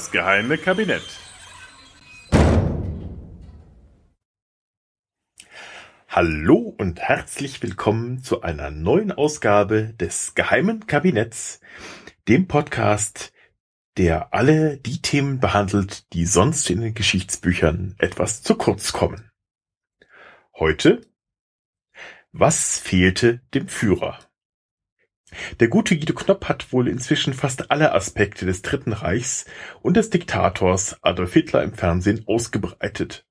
Das geheime Kabinett. Hallo und herzlich willkommen zu einer neuen Ausgabe des geheimen Kabinetts, dem Podcast, der alle die Themen behandelt, die sonst in den Geschichtsbüchern etwas zu kurz kommen. Heute Was fehlte dem Führer? Der gute Guido Knopp hat wohl inzwischen fast alle Aspekte des Dritten Reichs und des Diktators Adolf Hitler im Fernsehen ausgebreitet.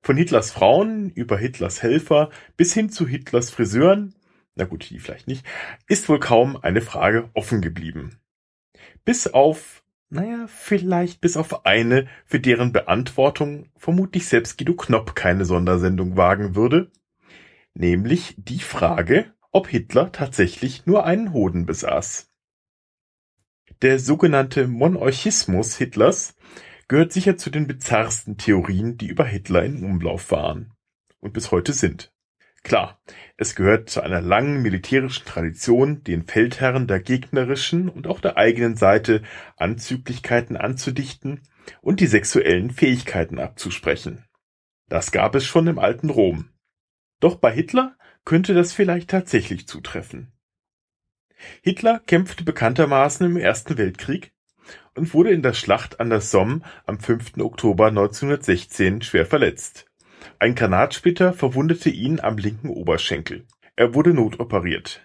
Von Hitlers Frauen über Hitlers Helfer bis hin zu Hitlers Friseuren, na gut, die vielleicht nicht, ist wohl kaum eine Frage offen geblieben. Bis auf, naja, vielleicht bis auf eine, für deren Beantwortung vermutlich selbst Guido Knopp keine Sondersendung wagen würde, nämlich die Frage, ob Hitler tatsächlich nur einen Hoden besaß. Der sogenannte Monarchismus Hitlers gehört sicher zu den bizarrsten Theorien, die über Hitler in Umlauf waren und bis heute sind. Klar, es gehört zu einer langen militärischen Tradition, den Feldherren der gegnerischen und auch der eigenen Seite Anzüglichkeiten anzudichten und die sexuellen Fähigkeiten abzusprechen. Das gab es schon im alten Rom. Doch bei Hitler könnte das vielleicht tatsächlich zutreffen. Hitler kämpfte bekanntermaßen im Ersten Weltkrieg und wurde in der Schlacht an der Somme am 5. Oktober 1916 schwer verletzt. Ein Granatsplitter verwundete ihn am linken Oberschenkel. Er wurde notoperiert.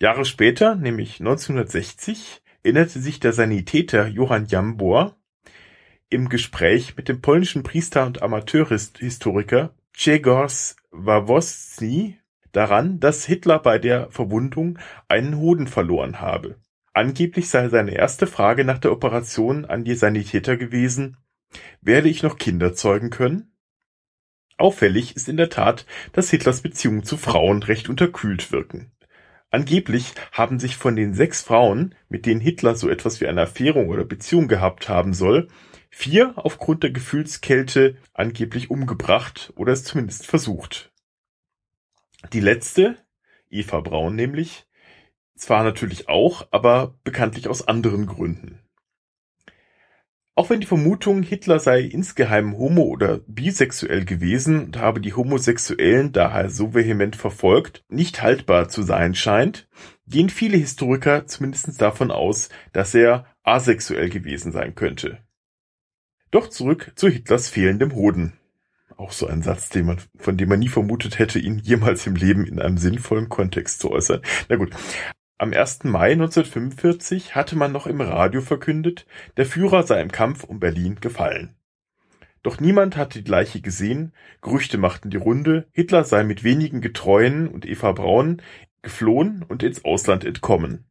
Jahre später, nämlich 1960, erinnerte sich der Sanitäter Johann Jambor im Gespräch mit dem polnischen Priester und Amateurhistoriker Grzegorz Wawrowski daran, dass Hitler bei der Verwundung einen Hoden verloren habe. Angeblich sei seine erste Frage nach der Operation an die Sanitäter gewesen, werde ich noch Kinder zeugen können? Auffällig ist in der Tat, dass Hitlers Beziehungen zu Frauen recht unterkühlt wirken. Angeblich haben sich von den sechs Frauen, mit denen Hitler so etwas wie eine Affäre oder Beziehung gehabt haben soll, vier aufgrund der Gefühlskälte angeblich umgebracht oder es zumindest versucht. Die letzte, Eva Braun nämlich, zwar natürlich auch, aber bekanntlich aus anderen Gründen. Auch wenn die Vermutung, Hitler sei insgeheim homo- oder bisexuell gewesen und habe die Homosexuellen daher so vehement verfolgt, nicht haltbar zu sein scheint, gehen viele Historiker zumindest davon aus, dass er asexuell gewesen sein könnte. Doch zurück zu Hitlers fehlendem Hoden. Auch so ein Satz, den man, von dem man nie vermutet hätte, ihn jemals im Leben in einem sinnvollen Kontext zu äußern. Na gut. Am 1. Mai 1945 hatte man noch im Radio verkündet, der Führer sei im Kampf um Berlin gefallen. Doch niemand hatte die Leiche gesehen, Gerüchte machten die Runde, Hitler sei mit wenigen Getreuen und Eva Braun geflohen und ins Ausland entkommen.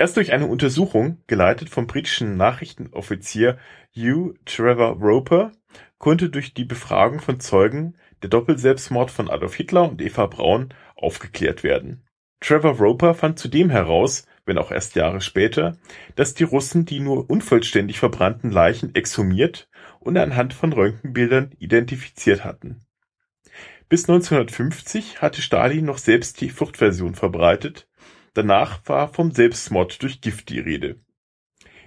Erst durch eine Untersuchung, geleitet vom britischen Nachrichtenoffizier Hugh Trevor Roper, konnte durch die Befragung von Zeugen der Doppelselbstmord von Adolf Hitler und Eva Braun aufgeklärt werden. Trevor Roper fand zudem heraus, wenn auch erst Jahre später, dass die Russen die nur unvollständig verbrannten Leichen exhumiert und anhand von Röntgenbildern identifiziert hatten. Bis 1950 hatte Stalin noch selbst die Fluchtversion verbreitet, danach war vom Selbstmord durch Gift die Rede.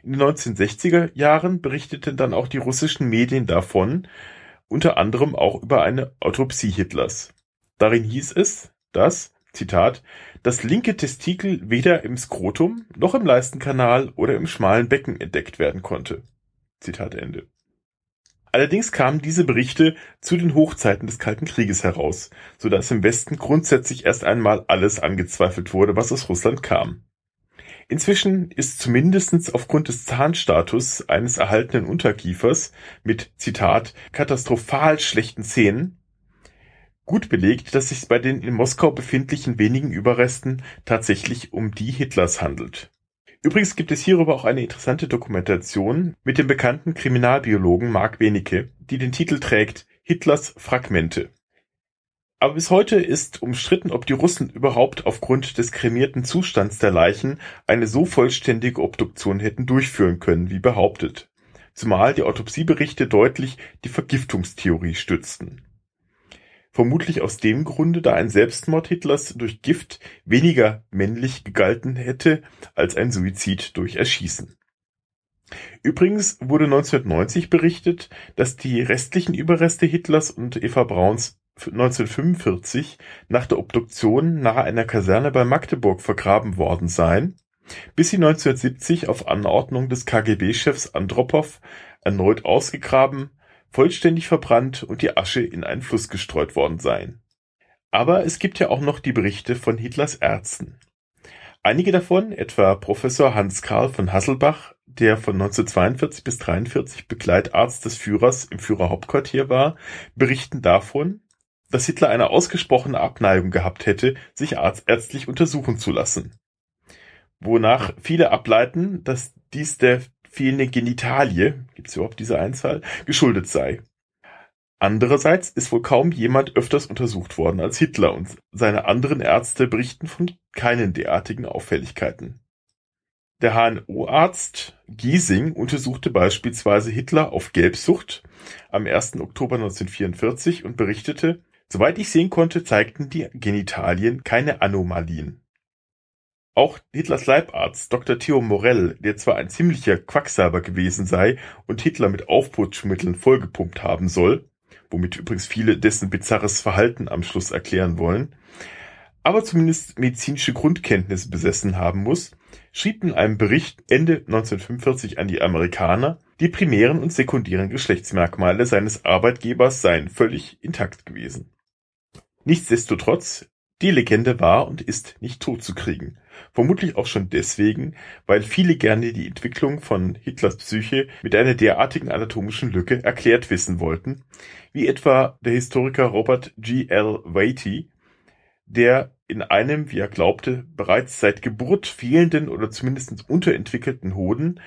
In den 1960er Jahren berichteten dann auch die russischen Medien davon, unter anderem auch über eine Autopsie Hitlers. Darin hieß es, dass, Zitat, das linke Testikel weder im Skrotum noch im Leistenkanal oder im schmalen Becken entdeckt werden konnte. Zitat Ende. Allerdings kamen diese Berichte zu den Hochzeiten des Kalten Krieges heraus, so dass im Westen grundsätzlich erst einmal alles angezweifelt wurde, was aus Russland kam. Inzwischen ist zumindest aufgrund des Zahnstatus eines erhaltenen Unterkiefers mit Zitat katastrophal schlechten Zähnen gut belegt, dass sich bei den in Moskau befindlichen wenigen Überresten tatsächlich um die Hitlers handelt. Übrigens gibt es hierüber auch eine interessante Dokumentation mit dem bekannten Kriminalbiologen Mark Benecke, die den Titel trägt Hitlers Fragmente. Aber bis heute ist umstritten, ob die Russen überhaupt aufgrund des kremierten Zustands der Leichen eine so vollständige Obduktion hätten durchführen können, wie behauptet, zumal die Autopsieberichte deutlich die Vergiftungstheorie stützten. Vermutlich aus dem Grunde, da ein Selbstmord Hitlers durch Gift weniger männlich gegalten hätte als ein Suizid durch Erschießen. Übrigens wurde 1990 berichtet, dass die restlichen Überreste Hitlers und Eva Brauns 1945 nach der Obduktion nahe einer Kaserne bei Magdeburg vergraben worden seien, bis sie 1970 auf Anordnung des KGB-Chefs Andropow erneut ausgegraben, vollständig verbrannt und die Asche in einen Fluss gestreut worden seien. Aber es gibt ja auch noch die Berichte von Hitlers Ärzten. Einige davon, etwa Professor Hans Karl von Hasselbach, der von 1942 bis 1943 Begleitarzt des Führers im Führerhauptquartier war, berichten davon, dass Hitler eine ausgesprochene Abneigung gehabt hätte, sich ärztlich untersuchen zu lassen. Wonach viele ableiten, dass dies der fehlenden Genitalie, gibt es überhaupt diese Einzahl, geschuldet sei. Andererseits ist wohl kaum jemand öfters untersucht worden als Hitler und seine anderen Ärzte berichten von keinen derartigen Auffälligkeiten. Der HNO-Arzt Giesing untersuchte beispielsweise Hitler auf Gelbsucht am 1. Oktober 1944 und berichtete, Soweit ich sehen konnte, zeigten die Genitalien keine Anomalien. Auch Hitlers Leibarzt Dr. Theo Morell, der zwar ein ziemlicher Quacksalber gewesen sei und Hitler mit Aufputschmitteln vollgepumpt haben soll, womit übrigens viele dessen bizarres Verhalten am Schluss erklären wollen, aber zumindest medizinische Grundkenntnisse besessen haben muss, schrieb in einem Bericht Ende 1945 an die Amerikaner, die primären und sekundären Geschlechtsmerkmale seines Arbeitgebers seien völlig intakt gewesen. Nichtsdestotrotz, die Legende war und ist nicht totzukriegen. Vermutlich auch schon deswegen, weil viele gerne die Entwicklung von Hitlers Psyche mit einer derartigen anatomischen Lücke erklärt wissen wollten, wie etwa der Historiker Robert G. L. Waity, der in einem, wie er glaubte, bereits seit Geburt fehlenden oder zumindest unterentwickelten Hoden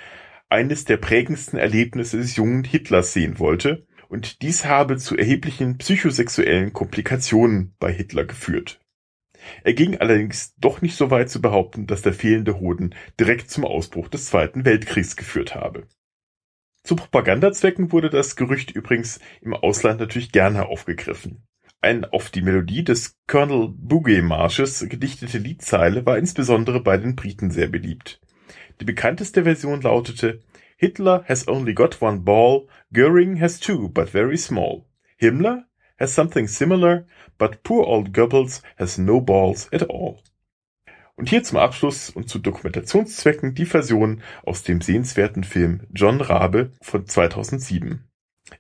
eines der prägendsten Erlebnisse des jungen Hitlers sehen wollte und dies habe zu erheblichen psychosexuellen Komplikationen bei Hitler geführt. Er ging allerdings doch nicht so weit zu behaupten, dass der fehlende Hoden direkt zum Ausbruch des Zweiten Weltkriegs geführt habe. Zu Propagandazwecken wurde das Gerücht übrigens im Ausland natürlich gerne aufgegriffen. Ein auf die Melodie des Colonel Bouguet Marsches gedichtete Liedzeile war insbesondere bei den Briten sehr beliebt. Die bekannteste Version lautete Hitler has only got one ball, Goering has two, but very small. Himmler has something similar, but poor old Goebbels has no balls at all. Und hier zum Abschluss und zu Dokumentationszwecken die Version aus dem sehenswerten Film John Rabe von 2007.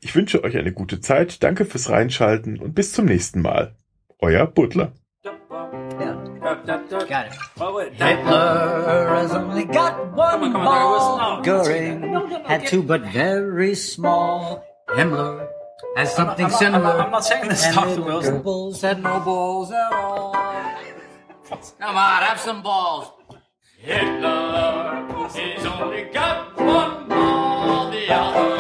Ich wünsche euch eine gute Zeit, danke fürs Reinschalten und bis zum nächsten Mal. Euer Butler. Got it. Hitler has only got one come on, come ball. Goering had two, but very small. Himmler has something I'm, I'm similar. Not, I'm, not saying this, Dr. Wilson. Goebbels had no balls at all. Come on, have some balls. Hitler, he's only got one ball. The other